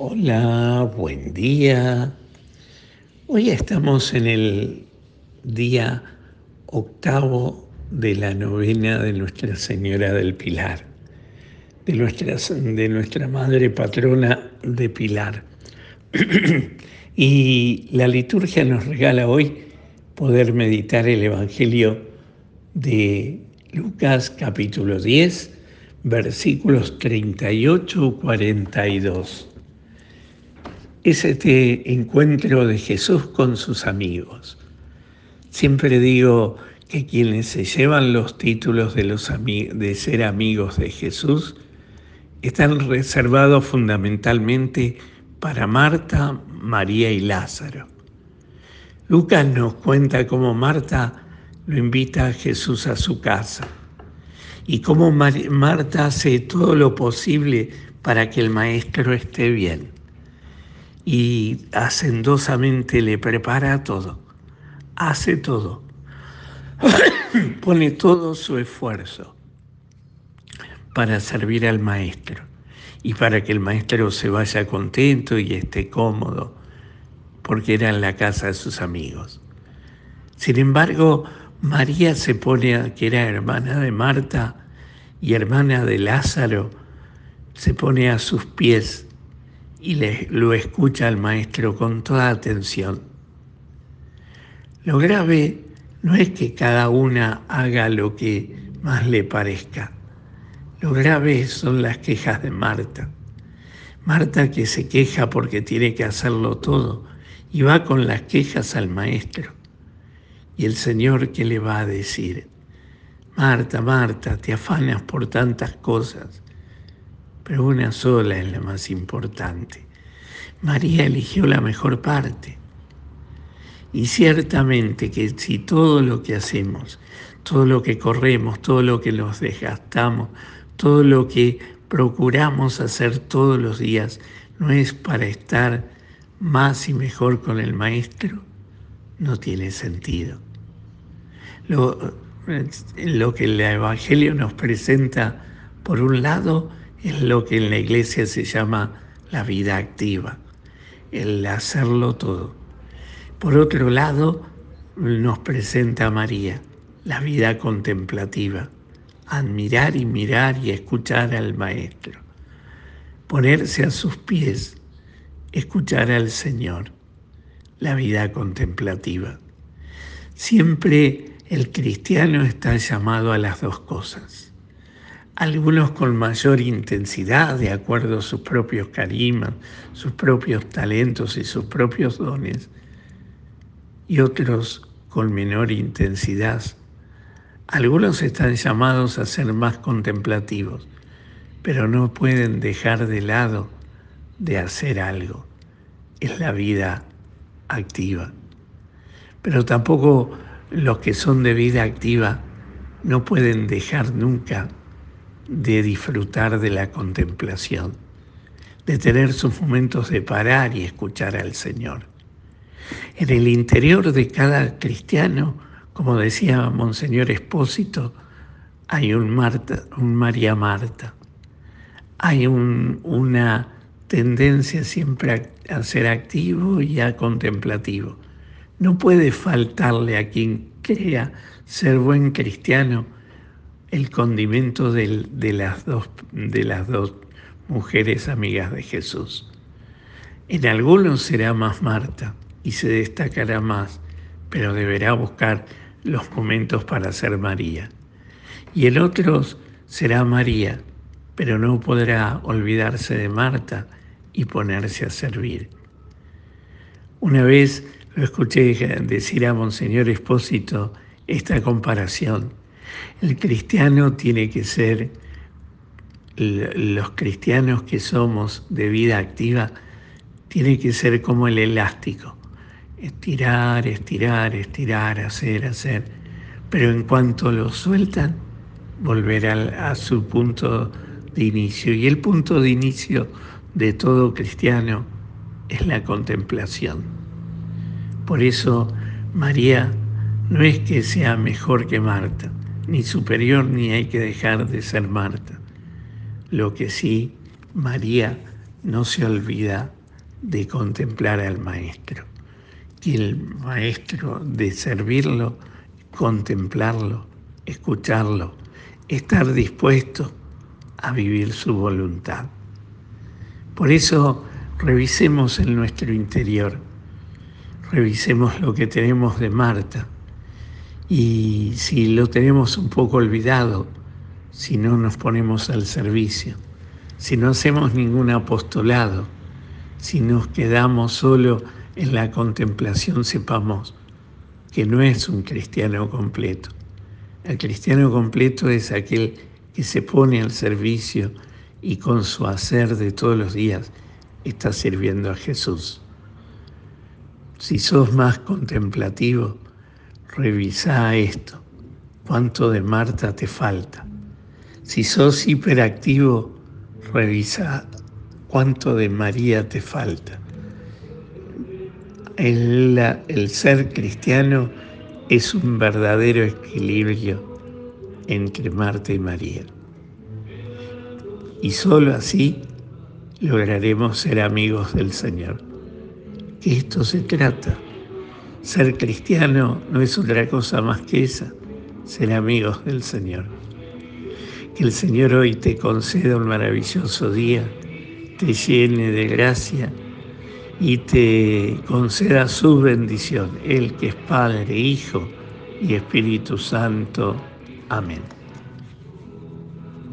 Hola, buen día. Hoy estamos en el día octavo de la novena de Nuestra Señora del Pilar, de nuestra, de nuestra Madre Patrona de Pilar. y la liturgia nos regala hoy poder meditar el Evangelio de Lucas capítulo 10, versículos 38-42 es este encuentro de Jesús con sus amigos. Siempre digo que quienes se llevan los títulos de, ser amigos de Jesús están reservados fundamentalmente para Marta, María y Lázaro. Lucas nos cuenta cómo Marta lo invita a Jesús a su casa y cómo Marta hace todo lo posible para que el maestro esté bien y hacendosamente le prepara todo, hace todo, pone todo su esfuerzo para servir al maestro y para que el maestro se vaya contento y esté cómodo, porque era en la casa de sus amigos. Sin embargo, María se pone, que era hermana de Marta y hermana de Lázaro, se pone a sus pies y lo escucha al maestro con toda atención. Lo grave no es que cada una haga lo que más le parezca. Lo grave son las quejas de Marta. Marta que se queja porque tiene que hacerlo todo y va con las quejas al maestro. Y el Señor que le va a decir, Marta, Marta, te afanas por tantas cosas pero una sola es la más importante. María eligió la mejor parte. Y ciertamente que si todo lo que hacemos, todo lo que corremos, todo lo que nos desgastamos, todo lo que procuramos hacer todos los días, no es para estar más y mejor con el Maestro, no tiene sentido. Lo, lo que el Evangelio nos presenta, por un lado, es lo que en la iglesia se llama la vida activa, el hacerlo todo. Por otro lado, nos presenta María, la vida contemplativa, admirar y mirar y escuchar al Maestro, ponerse a sus pies, escuchar al Señor, la vida contemplativa. Siempre el cristiano está llamado a las dos cosas algunos con mayor intensidad, de acuerdo a sus propios carismas, sus propios talentos y sus propios dones, y otros con menor intensidad. Algunos están llamados a ser más contemplativos, pero no pueden dejar de lado de hacer algo. Es la vida activa. Pero tampoco los que son de vida activa no pueden dejar nunca de disfrutar de la contemplación, de tener sus momentos de parar y escuchar al Señor. En el interior de cada cristiano, como decía Monseñor Espósito, hay un, Marta, un María Marta, hay una tendencia siempre a, a ser activo y a contemplativo. No puede faltarle a quien crea ser buen cristiano el condimento de, las dos, de las dos mujeres amigas de Jesús. En algunos será más Marta y se destacará más, pero deberá buscar los momentos para ser María. Y en otros será María, pero no podrá olvidarse de Marta y ponerse a servir. Una vez lo escuché decir a Monseñor Espósito esta comparación el cristiano tiene que ser, los cristianos que somos de vida activa, tiene que ser como el elástico. Estirar, estirar, estirar, hacer, hacer. Pero en cuanto lo sueltan, volver a, a su punto de inicio. Y el punto de inicio de todo cristiano es la contemplación. Por eso María no es que sea mejor que Marta, ni superior ni hay que dejar de ser Marta. Lo que sí, María no se olvida de contemplar al Maestro. Y el Maestro de servirlo, contemplarlo, escucharlo, estar dispuesto a vivir su voluntad. Por eso revisemos en nuestro interior, revisemos lo que tenemos de Marta y si lo tenemos un poco olvidado, si no nos ponemos al servicio, si no hacemos ningún apostolado, si nos quedamos solo en la contemplación, sepamos que no es un cristiano completo. El cristiano completo es aquel que se pone al servicio y con su hacer de todos los días está sirviendo a Jesús. Si sos más contemplativo, revisa esto. ¿Cuánto de Marta te falta? Si sos hiperactivo, revisa cuánto de María te falta. El, el ser cristiano es un verdadero equilibrio entre Marta y María. Y solo así lograremos ser amigos del Señor. Que esto se trata. Ser cristiano no es otra cosa más que esa, ser amigos del Señor. Que el Señor hoy te conceda un maravilloso día, te llene de gracia y te conceda su bendición, Él que es Padre, Hijo y Espíritu Santo. Amén.